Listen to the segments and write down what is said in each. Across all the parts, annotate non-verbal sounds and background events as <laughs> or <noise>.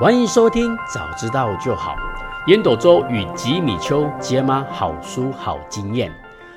欢迎收听，早知道就好。烟斗周与吉米秋解码好书好经验。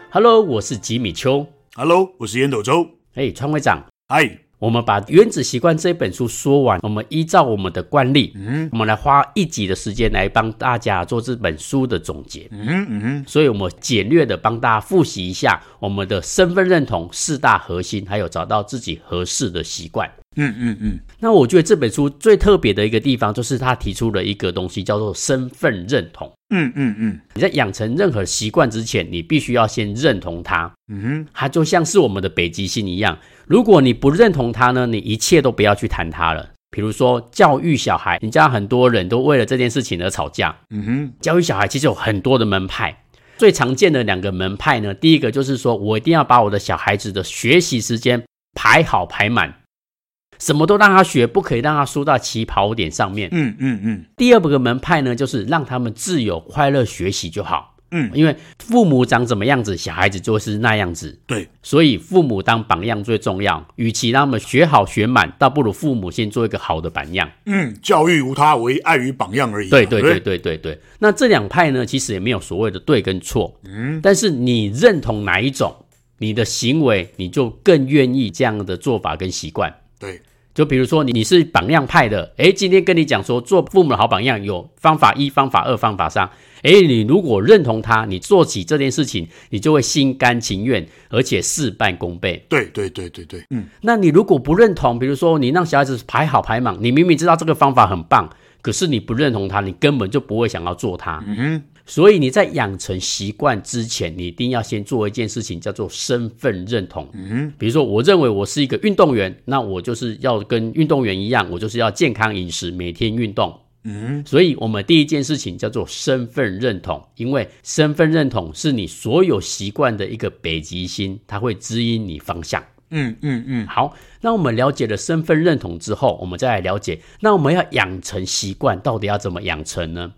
Hello，我是吉米秋。Hello，我是烟斗周。哎，川会长。嗨。我们把《原子习惯》这本书说完，我们依照我们的惯例，嗯，我们来花一集的时间来帮大家做这本书的总结，嗯嗯，所以我们简略的帮大家复习一下我们的身份认同四大核心，还有找到自己合适的习惯，嗯嗯嗯。那我觉得这本书最特别的一个地方，就是他提出了一个东西，叫做身份认同。嗯嗯嗯，你在养成任何习惯之前，你必须要先认同它。嗯哼，它就像是我们的北极星一样。如果你不认同他呢，你一切都不要去谈他了。比如说教育小孩，你家很多人都为了这件事情而吵架。嗯哼，教育小孩其实有很多的门派，最常见的两个门派呢，第一个就是说我一定要把我的小孩子的学习时间排好排满。什么都让他学，不可以让他输到起跑点上面。嗯嗯嗯。第二个门派呢，就是让他们自由快乐学习就好。嗯，因为父母长怎么样子，小孩子就是那样子。对，所以父母当榜样最重要。与其让他们学好学满，倒不如父母先做一个好的榜样。嗯，教育无他，唯爱与榜样而已。对对对对对对。那这两派呢，其实也没有所谓的对跟错。嗯，但是你认同哪一种，你的行为你就更愿意这样的做法跟习惯。对。就比如说你你是榜样派的，诶，今天跟你讲说做父母的好榜样有方法一、方法二、方法三，诶，你如果认同他，你做起这件事情，你就会心甘情愿，而且事半功倍。对对对对对，嗯。那你如果不认同，比如说你让小孩子排好排满，你明明知道这个方法很棒，可是你不认同他，你根本就不会想要做它。嗯哼。所以你在养成习惯之前，你一定要先做一件事情，叫做身份认同。嗯，比如说，我认为我是一个运动员，那我就是要跟运动员一样，我就是要健康饮食，每天运动。嗯，所以我们第一件事情叫做身份认同，因为身份认同是你所有习惯的一个北极星，它会指引你方向。嗯嗯嗯。好，那我们了解了身份认同之后，我们再来了解，那我们要养成习惯，到底要怎么养成呢？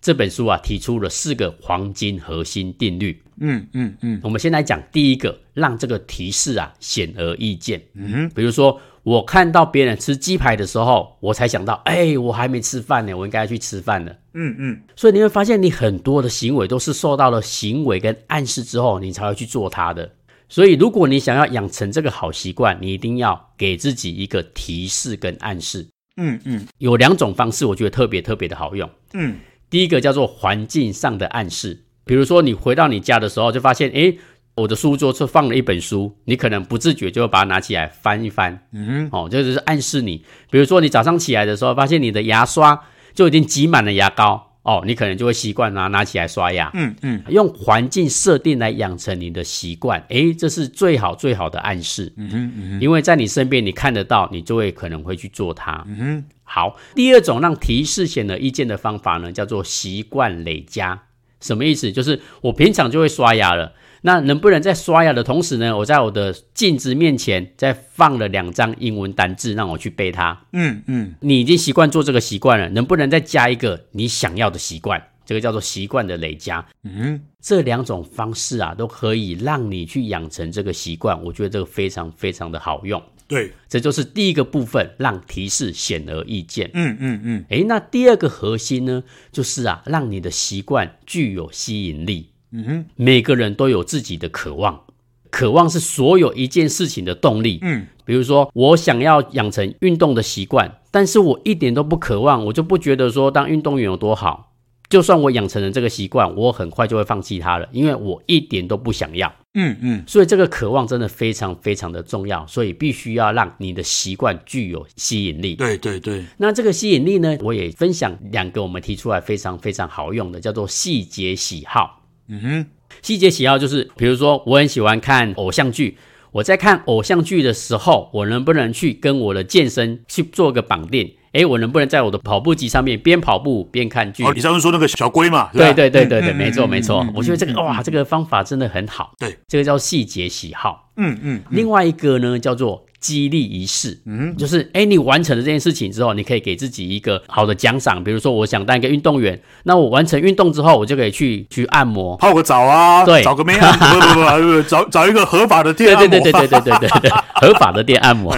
这本书啊，提出了四个黄金核心定律。嗯嗯嗯，我们先来讲第一个，让这个提示啊显而易见。嗯哼，比如说我看到别人吃鸡排的时候，我才想到，哎，我还没吃饭呢，我应该要去吃饭了。嗯嗯，所以你会发现，你很多的行为都是受到了行为跟暗示之后，你才会去做它的。所以，如果你想要养成这个好习惯，你一定要给自己一个提示跟暗示。嗯嗯，有两种方式，我觉得特别特别的好用。嗯。第一个叫做环境上的暗示，比如说你回到你家的时候，就发现，诶，我的书桌是放了一本书，你可能不自觉就会把它拿起来翻一翻，嗯，哦，这就是暗示你。比如说你早上起来的时候，发现你的牙刷就已经挤满了牙膏，哦，你可能就会习惯拿拿起来刷牙，嗯嗯，用环境设定来养成你的习惯，诶，这是最好最好的暗示，嗯哼嗯哼，因为在你身边你看得到，你就会可能会去做它，嗯哼。好，第二种让提示显而易见的方法呢，叫做习惯累加。什么意思？就是我平常就会刷牙了，那能不能在刷牙的同时呢，我在我的镜子面前再放了两张英文单字，让我去背它？嗯嗯，你已经习惯做这个习惯了，能不能再加一个你想要的习惯？这个叫做习惯的累加。嗯，这两种方式啊，都可以让你去养成这个习惯。我觉得这个非常非常的好用。对，这就是第一个部分，让提示显而易见。嗯嗯嗯。诶，那第二个核心呢，就是啊，让你的习惯具有吸引力。嗯哼，每个人都有自己的渴望，渴望是所有一件事情的动力。嗯，比如说我想要养成运动的习惯，但是我一点都不渴望，我就不觉得说当运动员有多好。就算我养成了这个习惯，我很快就会放弃它了，因为我一点都不想要。嗯嗯，所以这个渴望真的非常非常的重要，所以必须要让你的习惯具有吸引力。对对对，那这个吸引力呢，我也分享两个我们提出来非常非常好用的，叫做细节喜好。嗯哼，细节喜好就是，比如说我很喜欢看偶像剧，我在看偶像剧的时候，我能不能去跟我的健身去做个绑定？诶，我能不能在我的跑步机上面边跑步边看剧？哦，你上次说那个小龟嘛？对对对对对，没错没错。我觉得这个哇，这个方法真的很好。对，这个叫细节喜好。嗯嗯。嗯，另外一个呢，叫做激励仪式，嗯，就是哎，你完成了这件事情之后，你可以给自己一个好的奖赏，比如说我想当一个运动员，那我完成运动之后，我就可以去去按摩、泡个澡啊，对，找个妹啊，不不不，找找一个合法的店对对对对对对对对，<laughs> 合法的店按摩，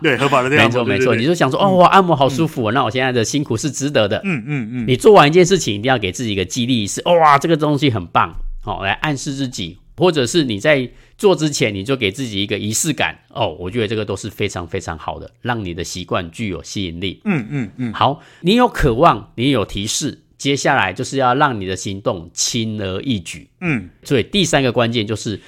对，合法的店按摩，没错没错，你就想说哦，我按摩好舒服，那我现在的辛苦是值得的，嗯嗯嗯，你做完一件事情，一定要给自己一个激励仪式，哇，这个东西很棒，好，来暗示自己。或者是你在做之前，你就给自己一个仪式感哦，我觉得这个都是非常非常好的，让你的习惯具有吸引力。嗯嗯嗯。好，你有渴望，你有提示，接下来就是要让你的行动轻而易举。嗯，所以第三个关键就是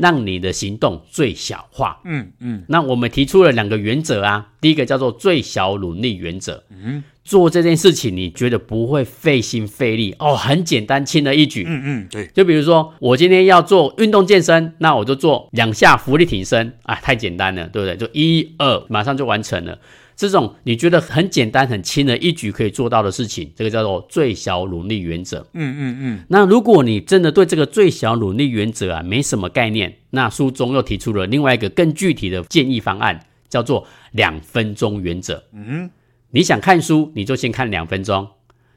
让你的行动最小化。嗯嗯。那我们提出了两个原则啊，第一个叫做最小努力原则。嗯。做这件事情，你觉得不会费心费力哦，很简单，轻而易举。嗯嗯，对。就比如说，我今天要做运动健身，那我就做两下浮力挺身啊，太简单了，对不对？就一二，马上就完成了。这种你觉得很简单、很轻而易举可以做到的事情，这个叫做最小努力原则。嗯嗯嗯。那如果你真的对这个最小努力原则啊没什么概念，那书中又提出了另外一个更具体的建议方案，叫做两分钟原则。嗯。你想看书，你就先看两分钟；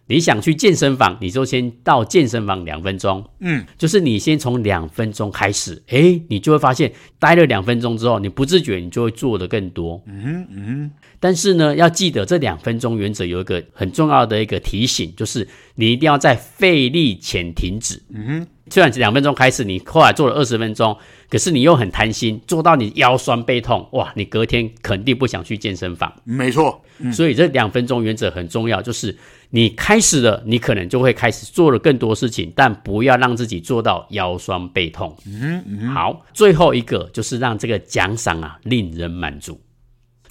你想去健身房，你就先到健身房两分钟。嗯，就是你先从两分钟开始，诶，你就会发现，待了两分钟之后，你不自觉你就会做的更多。嗯嗯。但是呢，要记得这两分钟原则有一个很重要的一个提醒，就是你一定要在费力前停止。嗯哼。虽然两分钟开始，你后来做了二十分钟，可是你又很贪心，做到你腰酸背痛，哇，你隔天肯定不想去健身房。没错，嗯、所以这两分钟原则很重要，就是你开始了，你可能就会开始做了更多事情，但不要让自己做到腰酸背痛。嗯嗯。好，最后一个就是让这个奖赏啊令人满足。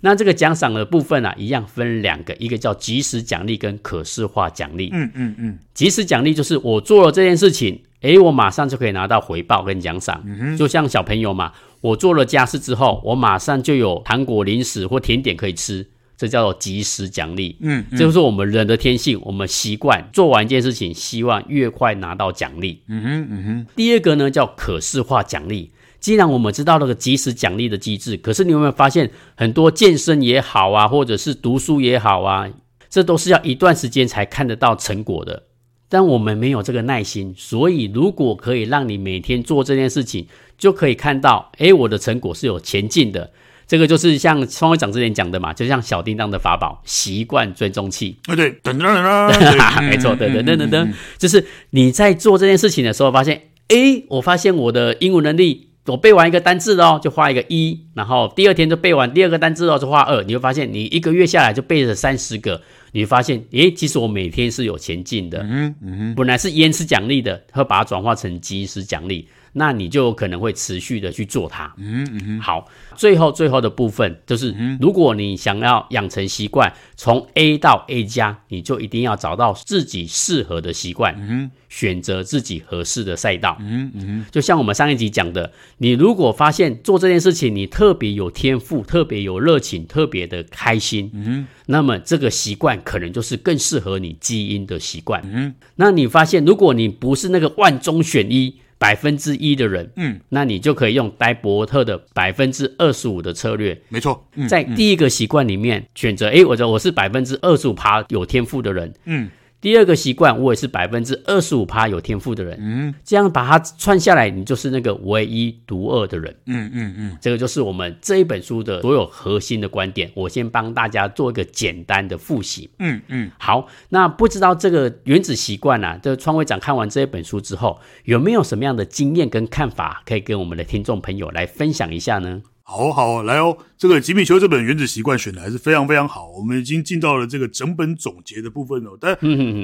那这个奖赏的部分啊，一样分两个，一个叫即时奖励跟可视化奖励。嗯嗯嗯。即时奖励就是我做了这件事情。诶，我马上就可以拿到回报跟奖赏，嗯，就像小朋友嘛，我做了家事之后，我马上就有糖果、零食或甜点可以吃，这叫做即时奖励。嗯，嗯，这就是我们人的天性，我们习惯做完一件事情，希望越快拿到奖励。嗯哼，嗯哼。第二个呢，叫可视化奖励。既然我们知道那个即时奖励的机制，可是你有没有发现，很多健身也好啊，或者是读书也好啊，这都是要一段时间才看得到成果的。但我们没有这个耐心，所以如果可以让你每天做这件事情，就可以看到，诶，我的成果是有前进的。这个就是像双会长之前讲的嘛，就像小叮当的法宝——习惯追踪器。对对，噔噔噔噔，没错，对对噔噔噔，就是你在做这件事情的时候，发现，诶，我发现我的英文能力，我背完一个单字哦，就画一个一，然后第二天就背完第二个单字哦，就画二。你会发现，你一个月下来就背了三十个。你会发现，诶，其实我每天是有前进的。嗯嗯，本来是延迟奖励的，会把它转化成即时奖励。那你就可能会持续的去做它。嗯嗯，好，最后最后的部分就是，如果你想要养成习惯，从 A 到 A 加，你就一定要找到自己适合的习惯，嗯，选择自己合适的赛道。嗯嗯，就像我们上一集讲的，你如果发现做这件事情你特别有天赋，特别有热情，特别的开心，嗯，那么这个习惯可能就是更适合你基因的习惯。嗯，那你发现如果你不是那个万中选一。百分之一的人，嗯，那你就可以用戴伯特的百分之二十五的策略，没错，嗯、在第一个习惯里面选择，诶，我说我是百分之二十五趴有天赋的人，嗯。第二个习惯，我也是百分之二十五趴有天赋的人，嗯，这样把它串下来，你就是那个唯一独二的人，嗯嗯嗯，这个就是我们这一本书的所有核心的观点。我先帮大家做一个简单的复习，嗯嗯，好，那不知道这个原子习惯啊，这个创会长看完这一本书之后，有没有什么样的经验跟看法，可以跟我们的听众朋友来分享一下呢？好好来哦，这个吉米丘这本《原子习惯》选的还是非常非常好。我们已经进到了这个整本总结的部分哦。但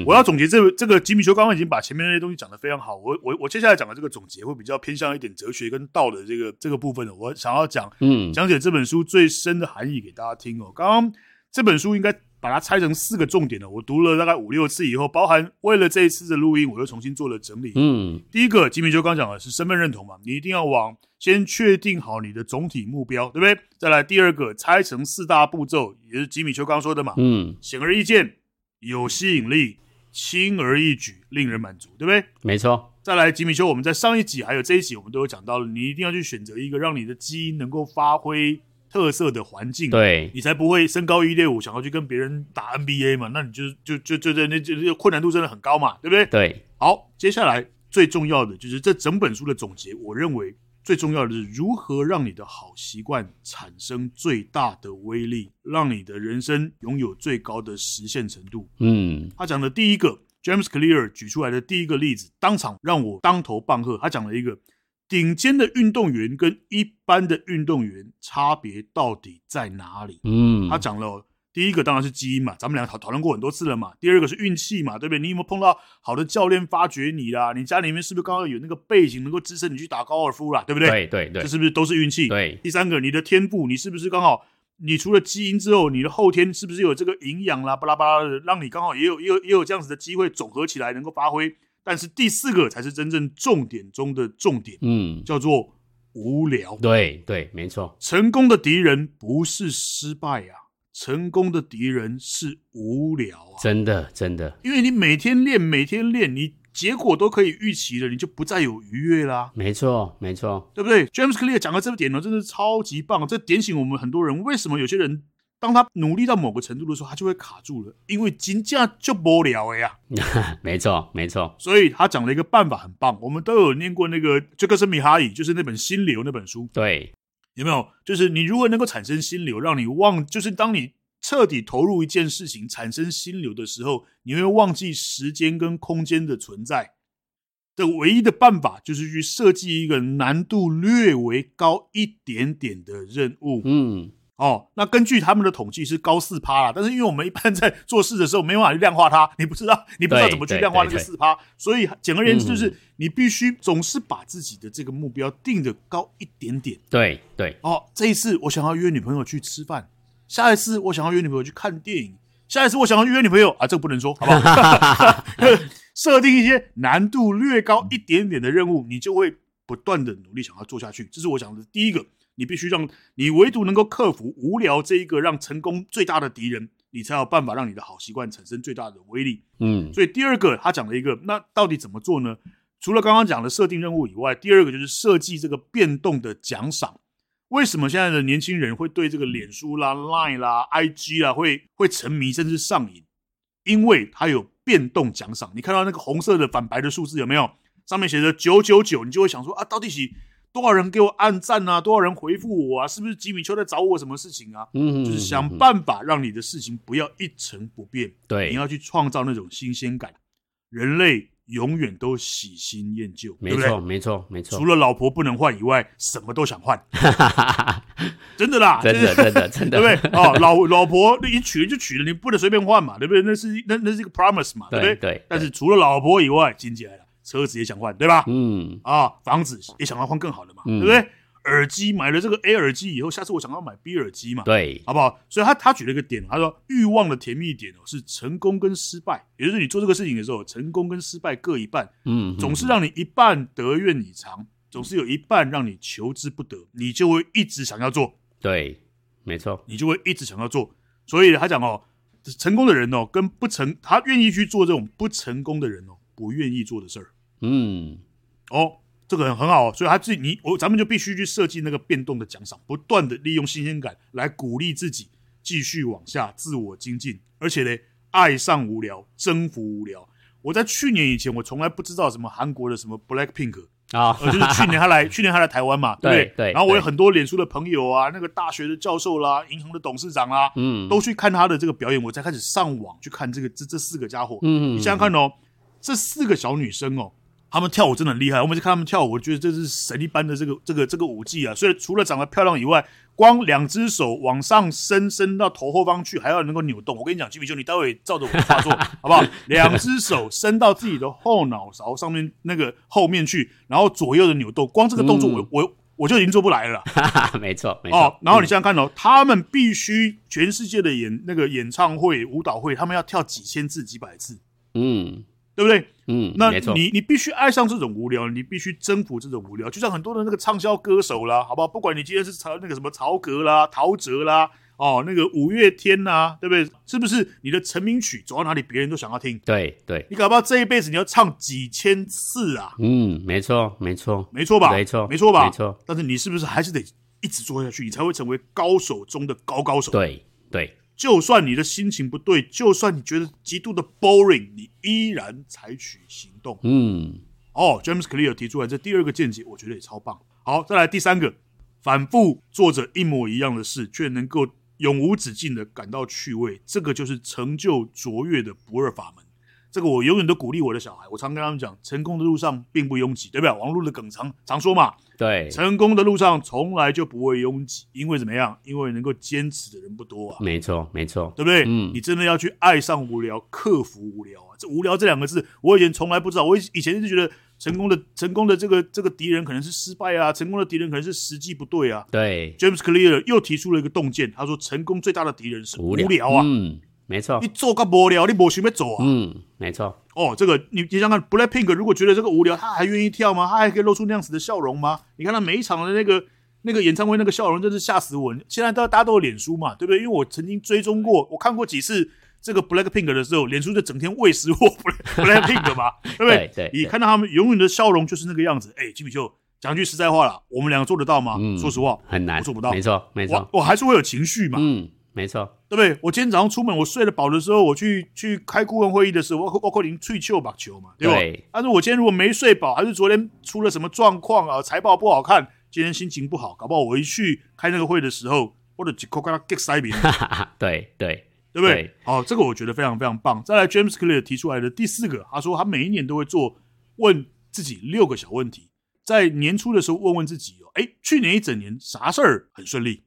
我要总结这这个吉米丘刚刚已经把前面那些东西讲得非常好。我我我接下来讲的这个总结会比较偏向一点哲学跟道的这个这个部分的。我想要讲嗯讲解这本书最深的含义给大家听哦。刚刚这本书应该。把它拆成四个重点的，我读了大概五六次以后，包含为了这一次的录音，我又重新做了整理。嗯，第一个，吉米丘刚讲的是身份认同嘛，你一定要往先确定好你的总体目标，对不对？再来第二个，拆成四大步骤，也是吉米丘刚说的嘛。嗯，显而易见，有吸引力，轻而易举，令人满足，对不对？没错。再来，吉米丘，我们在上一集还有这一集，我们都有讲到了，你一定要去选择一个让你的基因能够发挥。特色的环境，对，你才不会身高一六五想要去跟别人打 NBA 嘛？那你就就就就在那就就困难度真的很高嘛，对不对？对。好，接下来最重要的就是这整本书的总结，我认为。最重要的是如何让你的好习惯产生最大的威力，让你的人生拥有最高的实现程度。嗯，他讲的第一个，James Clear 举出来的第一个例子，当场让我当头棒喝。他讲了一个顶尖的运动员跟一般的运动员差别到底在哪里？嗯，他讲了。第一个当然是基因嘛，咱们俩讨讨论过很多次了嘛。第二个是运气嘛，对不对？你有没有碰到好的教练发掘你啦？你家里面是不是刚刚有那个背景能够支撑你去打高尔夫啦？对不对？对对对，这是不是都是运气？对。第三个，你的天赋，你是不是刚好？你除了基因之后，你的后天是不是有这个营养啦？巴拉巴拉的，让你刚好也有也有也有这样子的机会总合起来能够发挥。但是第四个才是真正重点中的重点，嗯，叫做无聊。对对，没错。成功的敌人不是失败啊。成功的敌人是无聊啊！真的，真的，因为你每天练，每天练，你结果都可以预期了，你就不再有愉悦啦。没错，没错，对不对？James Clear 讲的这个点呢，真的是超级棒，这点醒我们很多人。为什么有些人当他努力到某个程度的时候，他就会卡住了？因为金价就无聊了呀。<laughs> 没错，没错。所以他讲了一个办法很棒，我们都有念过那个杰克森米哈伊，就是那本《心流》那本书。对。有没有？就是你如何能够产生心流，让你忘，就是当你彻底投入一件事情，产生心流的时候，你会忘记时间跟空间的存在。的唯一的办法就是去设计一个难度略微高一点点的任务。嗯。哦，那根据他们的统计是高四趴啦，但是因为我们一般在做事的时候没办法去量化它，你不知道，你不知道怎么去量化那个四趴，所以简而言之就是你必须总是把自己的这个目标定得高一点点。对对，哦，这一次我想要约女朋友去吃饭，下一次我想要约女朋友去看电影，下一次我想要约女朋友啊，这个不能说，好不好？<laughs> 设定一些难度略高一点点的任务，你就会不断的努力想要做下去。这是我讲的第一个。你必须让你唯独能够克服无聊这一个让成功最大的敌人，你才有办法让你的好习惯产生最大的威力。嗯，所以第二个他讲了一个，那到底怎么做呢？除了刚刚讲的设定任务以外，第二个就是设计这个变动的奖赏。为什么现在的年轻人会对这个脸书啦、Line 啦、IG 啦会会沉迷甚至上瘾？因为它有变动奖赏。你看到那个红色的反白的数字有没有？上面写着九九九，你就会想说啊，到底是？多少人给我按赞啊？多少人回复我啊？是不是吉米丘在找我什么事情啊？嗯，就是想办法让你的事情不要一成不变。对，你要去创造那种新鲜感。人类永远都喜新厌旧，没错，没错，没错。除了老婆不能换以外，什么都想换。<laughs> 真的啦，真的，真的，真的，<laughs> 对不对？哦，老老婆你娶了就娶了，你不能随便换嘛，对不对？那是那那是一个 promise 嘛，对不对？对。但是除了老婆以外，经济来了。车子也想换，对吧？嗯啊，房子也想要换更好的嘛，嗯、对不对？耳机买了这个 A 耳机以后，下次我想要买 B 耳机嘛，对，好不好？所以他他举了一个点，他说欲望的甜蜜点哦是成功跟失败，也就是你做这个事情的时候，成功跟失败各一半，嗯，总是让你一半得愿以偿，总是有一半让你求之不得，你就会一直想要做，对，没错，你就会一直想要做。所以他讲哦，成功的人哦跟不成，他愿意去做这种不成功的人哦不愿意做的事儿。嗯，哦，这个很很好，所以他自己你我咱们就必须去设计那个变动的奖赏，不断的利用新鲜感来鼓励自己继续往下自我精进，而且呢，爱上无聊，征服无聊。我在去年以前，我从来不知道什么韩国的什么 Black Pink 啊，呃，就是去年他来，去年他来台湾嘛，<laughs> 对不对？对。然后我有很多脸书的朋友啊，那个大学的教授啦，银行的董事长啦，嗯，都去看他的这个表演，我才开始上网去看这个这这四个家伙。嗯，你想想看哦，这四个小女生哦。他们跳舞真的很厉害，我每次看他们跳舞，我觉得这是神一般的这个这个这个舞技啊！所以除了长得漂亮以外，光两只手往上伸，伸到头后方去，还要能够扭动。我跟你讲，吉米兄，你待会照着我的画作，<laughs> 好不好？两只手伸到自己的后脑勺上面那个后面去，然后左右的扭动，光这个动作我、嗯、我我就已经做不来了。<laughs> 没错，没错。哦，然后你想想看哦，嗯、他们必须全世界的演那个演唱会、舞蹈会，他们要跳几千次、几百次。嗯。对不对？嗯，那你你必须爱上这种无聊，你必须征服这种无聊。就像很多的那个畅销歌手啦，好不好？不管你今天是曹那个什么曹格啦、陶喆啦，哦，那个五月天呐、啊，对不对？是不是你的成名曲走到哪里，别人都想要听？对对，你搞不好这一辈子你要唱几千次啊？嗯，没错，没错，没错吧？没错，没错吧？没错。但是你是不是还是得？一直做下去，你才会成为高手中的高高手。对对，就算你的心情不对，就算你觉得极度的 boring，你依然采取行动。嗯，哦，James Clear 提出来这第二个见解，我觉得也超棒。好，再来第三个，反复做着一模一样的事，却能够永无止境的感到趣味，这个就是成就卓越的不二法门。这个我永远都鼓励我的小孩，我常跟他们讲，成功的路上并不拥挤，对不对？网络的梗常常说嘛，对，成功的路上从来就不会拥挤，因为怎么样？因为能够坚持的人不多啊。没错，没错，对不对？嗯，你真的要去爱上无聊，克服无聊啊！这无聊这两个字，我以前从来不知道，我以前就觉得成功的成功的这个这个敌人可能是失败啊，成功的敌人可能是时机不对啊。对，James Clear 又提出了一个洞见，他说成功最大的敌人是无聊，无聊啊。嗯，没错，你做个无聊，你无想要走啊。嗯，没错。哦，这个你你想看 Blackpink 如果觉得这个无聊，他还愿意跳吗？他还可以露出那样子的笑容吗？你看他每一场的那个那个演唱会那个笑容，真是吓死我！现在大家大家都有脸书嘛，对不对？因为我曾经追踪过，我看过几次这个 Blackpink 的时候，脸书就整天喂食我 <laughs> <laughs> Blackpink 嘛，对不对？对，你看到他们永远的笑容就是那个样子。哎，吉米秀讲句实在话了，我们两个做得到吗？嗯，说实话，很难，我做不到。没错，没错，我，我还是会有情绪嘛。嗯。没错，对不对？我今天早上出门，我睡得饱的时候，我去去开顾问会议的时候，我我可能吹球把球嘛，对吧？对。但是我今天如果没睡饱，还是昨天出了什么状况啊？财报不好看，今天心情不好，搞不好我一去开那个会的时候，我的几口跟他 get 塞饼。<laughs> 对对，对不对？好，这个我觉得非常非常棒。再来，James Clear 提出来的第四个，他说他每一年都会做问自己六个小问题，在年初的时候问问自己哦，哎，去年一整年啥事儿很顺利？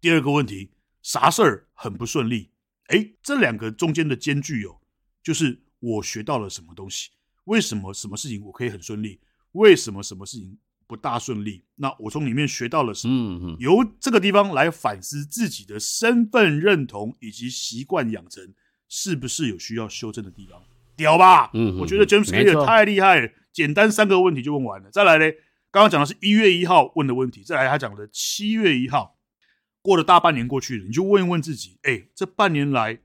第二个问题。啥事儿很不顺利？哎，这两个中间的间距哦，就是我学到了什么东西？为什么什么事情我可以很顺利？为什么什么事情不大顺利？那我从里面学到了什么？由这个地方来反思自己的身份认同以及习惯养成，是不是有需要修正的地方？屌吧？嗯，我觉得 James Clear 太厉害了，简单三个问题就问完了。再来嘞，刚刚讲的是一月一号问的问题，再来他讲的七月一号。过了大半年过去了，你就问一问自己：哎，这半年来，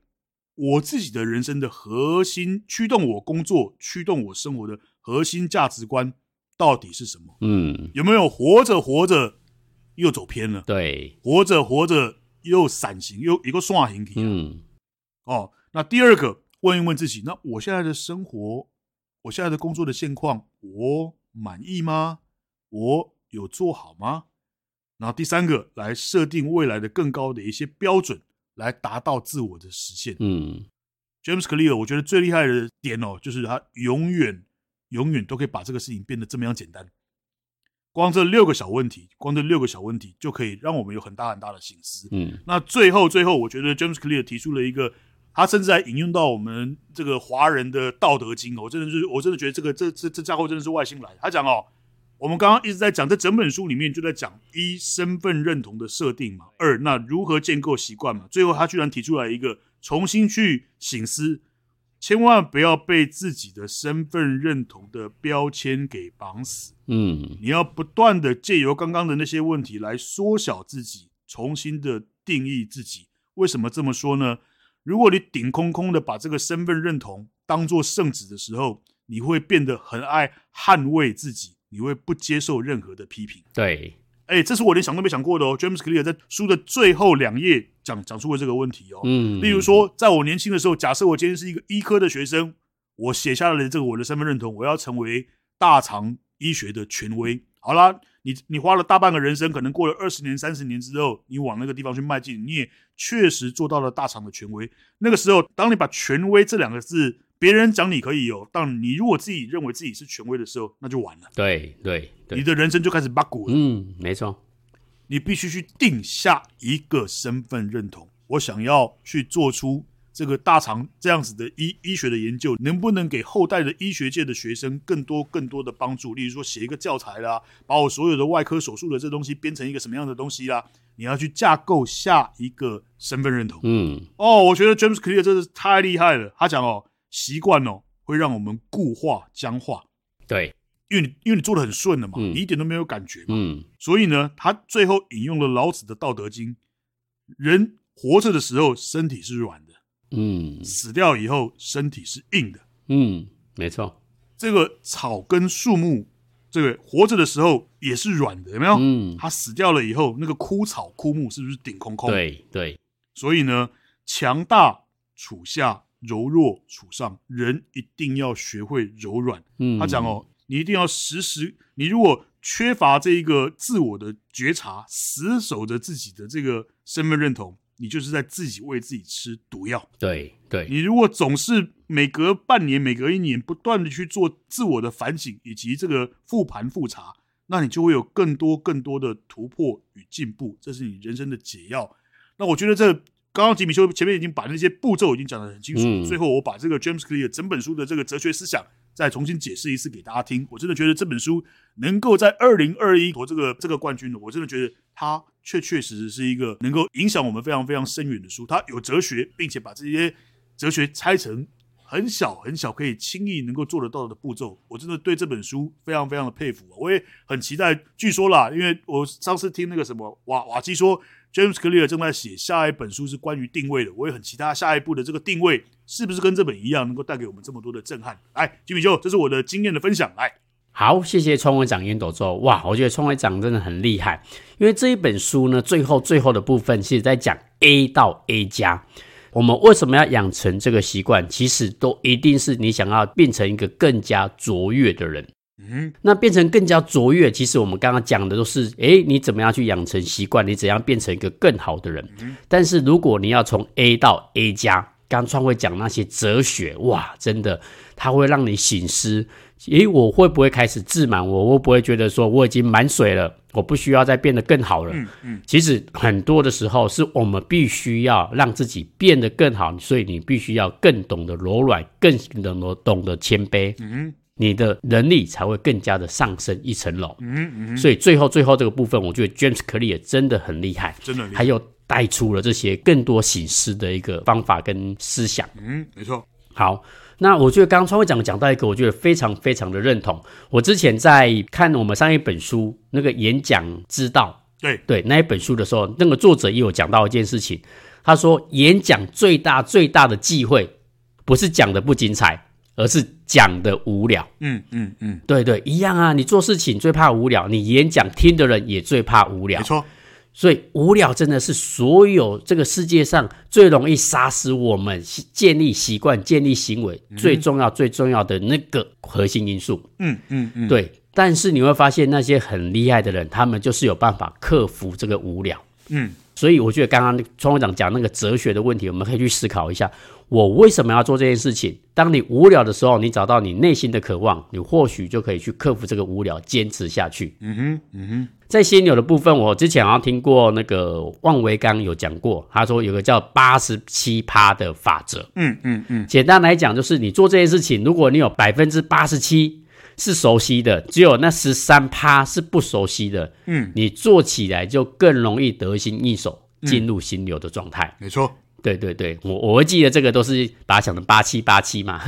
我自己的人生的核心驱动我工作、驱动我生活的核心价值观到底是什么？嗯，有没有活着活着又走偏了？对，活着活着又散行，又一个刷行体。嗯，哦，那第二个问一问自己：那我现在的生活，我现在的工作的现况，我满意吗？我有做好吗？然后第三个来设定未来的更高的一些标准，来达到自我的实现。嗯，James Clear，我觉得最厉害的点哦，就是他永远永远都可以把这个事情变得这么样简单。光这六个小问题，光这六个小问题就可以让我们有很大很大的心思。嗯，那最后最后，我觉得 James Clear 提出了一个，他甚至还引用到我们这个华人的《道德经》哦，我真的是我真的觉得这个这这这家伙真的是外星来的。他讲哦。我们刚刚一直在讲，这整本书里面就在讲一身份认同的设定嘛，二那如何建构习惯嘛，最后他居然提出来一个重新去醒思，千万不要被自己的身份认同的标签给绑死。嗯，你要不断的借由刚刚的那些问题来缩小自己，重新的定义自己。为什么这么说呢？如果你顶空空的把这个身份认同当做圣旨的时候，你会变得很爱捍卫自己。你会不接受任何的批评？对，哎，这是我连想都没想过的哦。James Clear 在书的最后两页讲讲出了这个问题哦。嗯，例如说，在我年轻的时候，假设我今天是一个医科的学生，我写下来的这个我的身份认同，我要成为大肠医学的权威。好啦，你你花了大半个人生，可能过了二十年、三十年之后，你往那个地方去迈进，你也确实做到了大厂的权威。那个时候，当你把权威这两个字，别人讲你可以有，但你如果自己认为自己是权威的时候，那就完了。对对对，你的人生就开始八股了。嗯，没错，你必须去定下一个身份认同。我想要去做出这个大肠这样子的医医学的研究，能不能给后代的医学界的学生更多更多的帮助？例如说，写一个教材啦，把我所有的外科手术的这东西编成一个什么样的东西啦？你要去架构下一个身份认同。嗯，哦，我觉得 James Clear 真是太厉害了。他讲哦。习惯哦，会让我们固化僵化。对，因为你因为你做的很顺了嘛，嗯、你一点都没有感觉嘛。嗯，所以呢，他最后引用了老子的《道德经》：人活着的时候身体是软的，嗯，死掉以后身体是硬的。嗯，没错。这个草根树木这个活着的时候也是软的，有没有？嗯，它死掉了以后，那个枯草枯木是不是顶空空？对对。所以呢，强大处下，柔弱处上，人一定要学会柔软。嗯，他讲哦，你一定要时时，你如果缺乏这一个自我的觉察，死守着自己的这个身份认同。你就是在自己喂自己吃毒药。对对，你如果总是每隔半年、每隔一年不断的去做自我的反省以及这个复盘复查，那你就会有更多更多的突破与进步，这是你人生的解药。那我觉得这刚刚吉米修前面已经把那些步骤已经讲得很清楚，嗯，最后我把这个 James Clear 整本书的这个哲学思想再重新解释一次给大家听。我真的觉得这本书能够在二零二一夺这个这个冠军，我真的觉得它。确确实实是一个能够影响我们非常非常深远的书。它有哲学，并且把这些哲学拆成很小很小，可以轻易能够做得到的步骤。我真的对这本书非常非常的佩服。我也很期待。据说啦，因为我上次听那个什么瓦瓦基说，James Clear 正在写下一本书是关于定位的。我也很期待下一步的这个定位是不是跟这本一样，能够带给我们这么多的震撼。来，吉米邱，这是我的经验的分享。来。好，谢谢创会长烟斗周。哇，我觉得创会长真的很厉害，因为这一本书呢，最后最后的部分其实在讲 A 到 A 加。我们为什么要养成这个习惯？其实都一定是你想要变成一个更加卓越的人。嗯，那变成更加卓越，其实我们刚刚讲的都是，诶，你怎么样去养成习惯？你怎样变成一个更好的人？但是如果你要从 A 到 A 加，刚创会讲那些哲学，哇，真的，它会让你醒思。诶，我会不会开始自满？我会不会觉得说我已经满水了，我不需要再变得更好了？嗯嗯。其实很多的时候是我们必须要让自己变得更好，所以你必须要更懂得柔软，更懂得懂得谦卑。嗯，你的能力才会更加的上升一层楼。嗯嗯。所以最后最后这个部分，我觉得 James Clear 真的很厉害，真的还有带出了这些更多醒思的一个方法跟思想。嗯，没错。好。那我觉得刚刚创会讲讲到一个，我觉得非常非常的认同。我之前在看我们上一本书那个演讲之道，对对那一本书的时候，那个作者也有讲到一件事情。他说，演讲最大最大的忌讳，不是讲的不精彩，而是讲的无聊。嗯嗯嗯，对对，一样啊。你做事情最怕无聊，你演讲听的人也最怕无聊。没错。所以无聊真的是所有这个世界上最容易杀死我们建立习惯、建立行为最重要、最重要的那个核心因素。嗯嗯嗯，对。但是你会发现那些很厉害的人，他们就是有办法克服这个无聊。嗯。所以我觉得刚刚创会长讲那个哲学的问题，我们可以去思考一下：我为什么要做这件事情？当你无聊的时候，你找到你内心的渴望，你或许就可以去克服这个无聊，坚持下去。嗯哼，嗯哼。在犀牛的部分，我之前好像听过那个万维刚有讲过，他说有个叫八十七趴的法则。嗯嗯嗯。简单来讲，就是你做这件事情，如果你有百分之八十七。是熟悉的，只有那十三趴是不熟悉的。嗯，你做起来就更容易得心应手，进入心流的状态。没错，对对对，我我会记得这个都是把它想成八七八七嘛。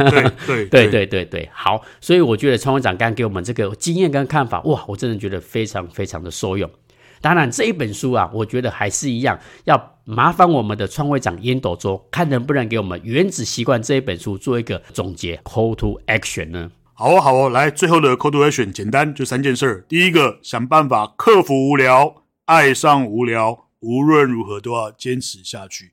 对对 <laughs> 对对对好，所以我觉得创会长刚给我们这个经验跟看法，哇，我真的觉得非常非常的受用。当然这一本书啊，我觉得还是一样，要麻烦我们的创会长烟斗周，看能不能给我们《原子习惯》这一本书做一个总结，Call to Action 呢？好哦，好哦，来，最后的 call to action 简单，就三件事儿。第一个，想办法克服无聊，爱上无聊，无论如何都要坚持下去。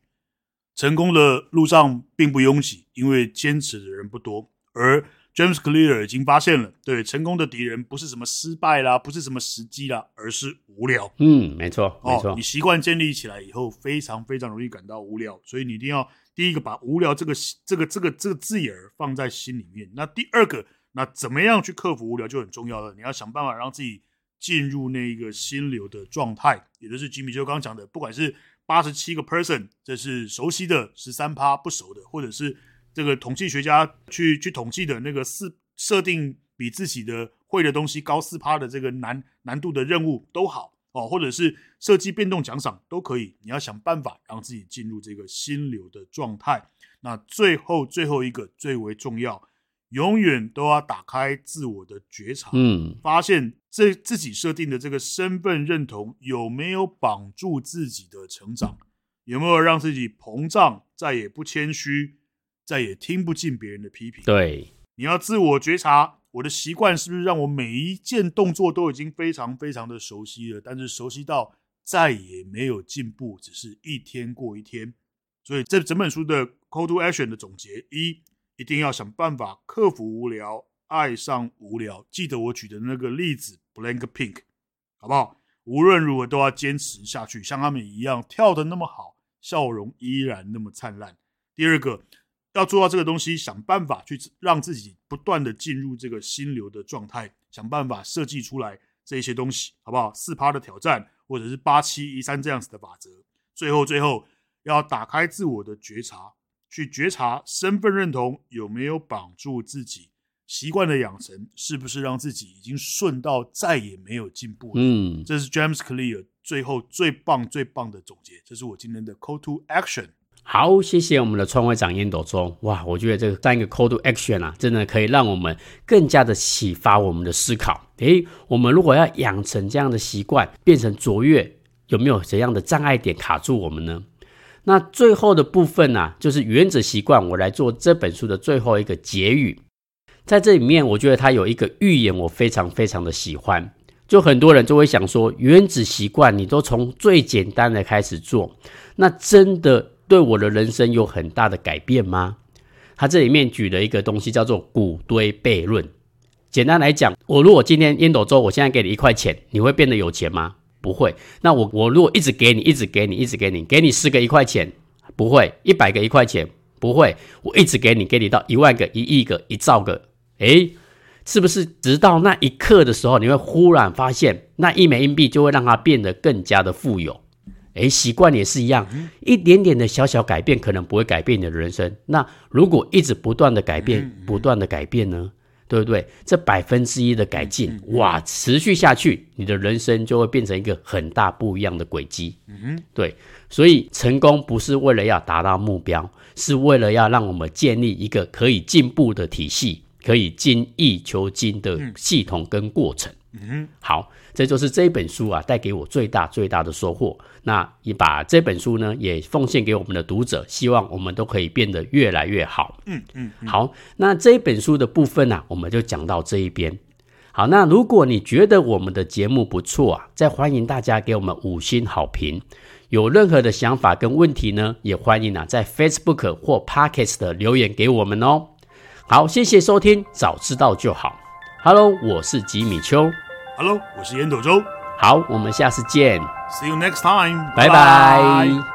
成功的路上并不拥挤，因为坚持的人不多。而 James Clear 已经发现了，对，成功的敌人不是什么失败啦，不是什么时机啦，而是无聊。嗯，没错，没错。哦，你习惯建立起来以后，非常非常容易感到无聊，所以你一定要第一个把无聊这个这个这个这个字眼儿放在心里面。那第二个。那怎么样去克服无聊就很重要了。你要想办法让自己进入那一个心流的状态，也就是吉米就刚刚讲的，不管是八十七个 person，这是熟悉的，十三趴不熟的，或者是这个统计学家去去统计的那个四设定比自己的会的东西高四趴的这个难难度的任务都好哦，或者是设计变动奖赏都可以。你要想办法让自己进入这个心流的状态。那最后最后一个最为重要。永远都要打开自我的觉察，嗯，发现这自己设定的这个身份认同有没有绑住自己的成长，有没有让自己膨胀，再也不谦虚，再也听不进别人的批评。对，你要自我觉察，我的习惯是不是让我每一件动作都已经非常非常的熟悉了？但是熟悉到再也没有进步，只是一天过一天。所以这整本书的 Call to Action 的总结：一，一定要想办法克服无聊，爱上无聊。记得我举的那个例子，Blank Pink，好不好？无论如何都要坚持下去，像他们一样跳得那么好，笑容依然那么灿烂。第二个。要做到这个东西，想办法去让自己不断的进入这个心流的状态，想办法设计出来这一些东西，好不好？四趴的挑战，或者是八七一三这样子的法则。最后，最后要打开自我的觉察，去觉察身份认同有没有绑住自己，习惯的养成是不是让自己已经顺到再也没有进步了？嗯，这是 James Clear 最后最棒最棒的总结。这是我今天的 Call to Action。好，谢谢我们的创会长烟斗中。哇，我觉得这个三个 call to action 啊，真的可以让我们更加的启发我们的思考。诶，我们如果要养成这样的习惯，变成卓越，有没有怎样的障碍点卡住我们呢？那最后的部分呢、就是原子习惯。我来做这本书的最后一个结语，在这里面，我觉得它有一个寓言，我非常非常的喜欢。就很多人就会想说，原子习惯你都从最简单的开始做，那真的。对我的人生有很大的改变吗？他这里面举了一个东西叫做骨堆悖论。简单来讲，我如果今天烟斗周，我现在给你一块钱，你会变得有钱吗？不会。那我我如果一直给你，一直给你，一直给你，给你十个一块钱，不会；一百个一块钱，不会。我一直给你，给你到一万个、一亿个、一兆个，诶，是不是？直到那一刻的时候，你会忽然发现，那一枚硬币就会让它变得更加的富有。诶，习惯也是一样，一点点的小小改变可能不会改变你的人生。那如果一直不断的改变，不断的改变呢？对不对？这百分之一的改进，哇，持续下去，你的人生就会变成一个很大不一样的轨迹。嗯，对。所以成功不是为了要达到目标，是为了要让我们建立一个可以进步的体系，可以精益求精的系统跟过程。嗯，好。这就是这本书啊，带给我最大最大的收获。那也把这本书呢，也奉献给我们的读者，希望我们都可以变得越来越好。嗯嗯，嗯，好，那这本书的部分呢、啊，我们就讲到这一边。好，那如果你觉得我们的节目不错啊，再欢迎大家给我们五星好评。有任何的想法跟问题呢，也欢迎啊，在 Facebook 或 Podcast 留言给我们哦。好，谢谢收听，早知道就好。Hello，我是吉米秋。Hello，我是烟斗周。好，我们下次见。See you next time。拜拜。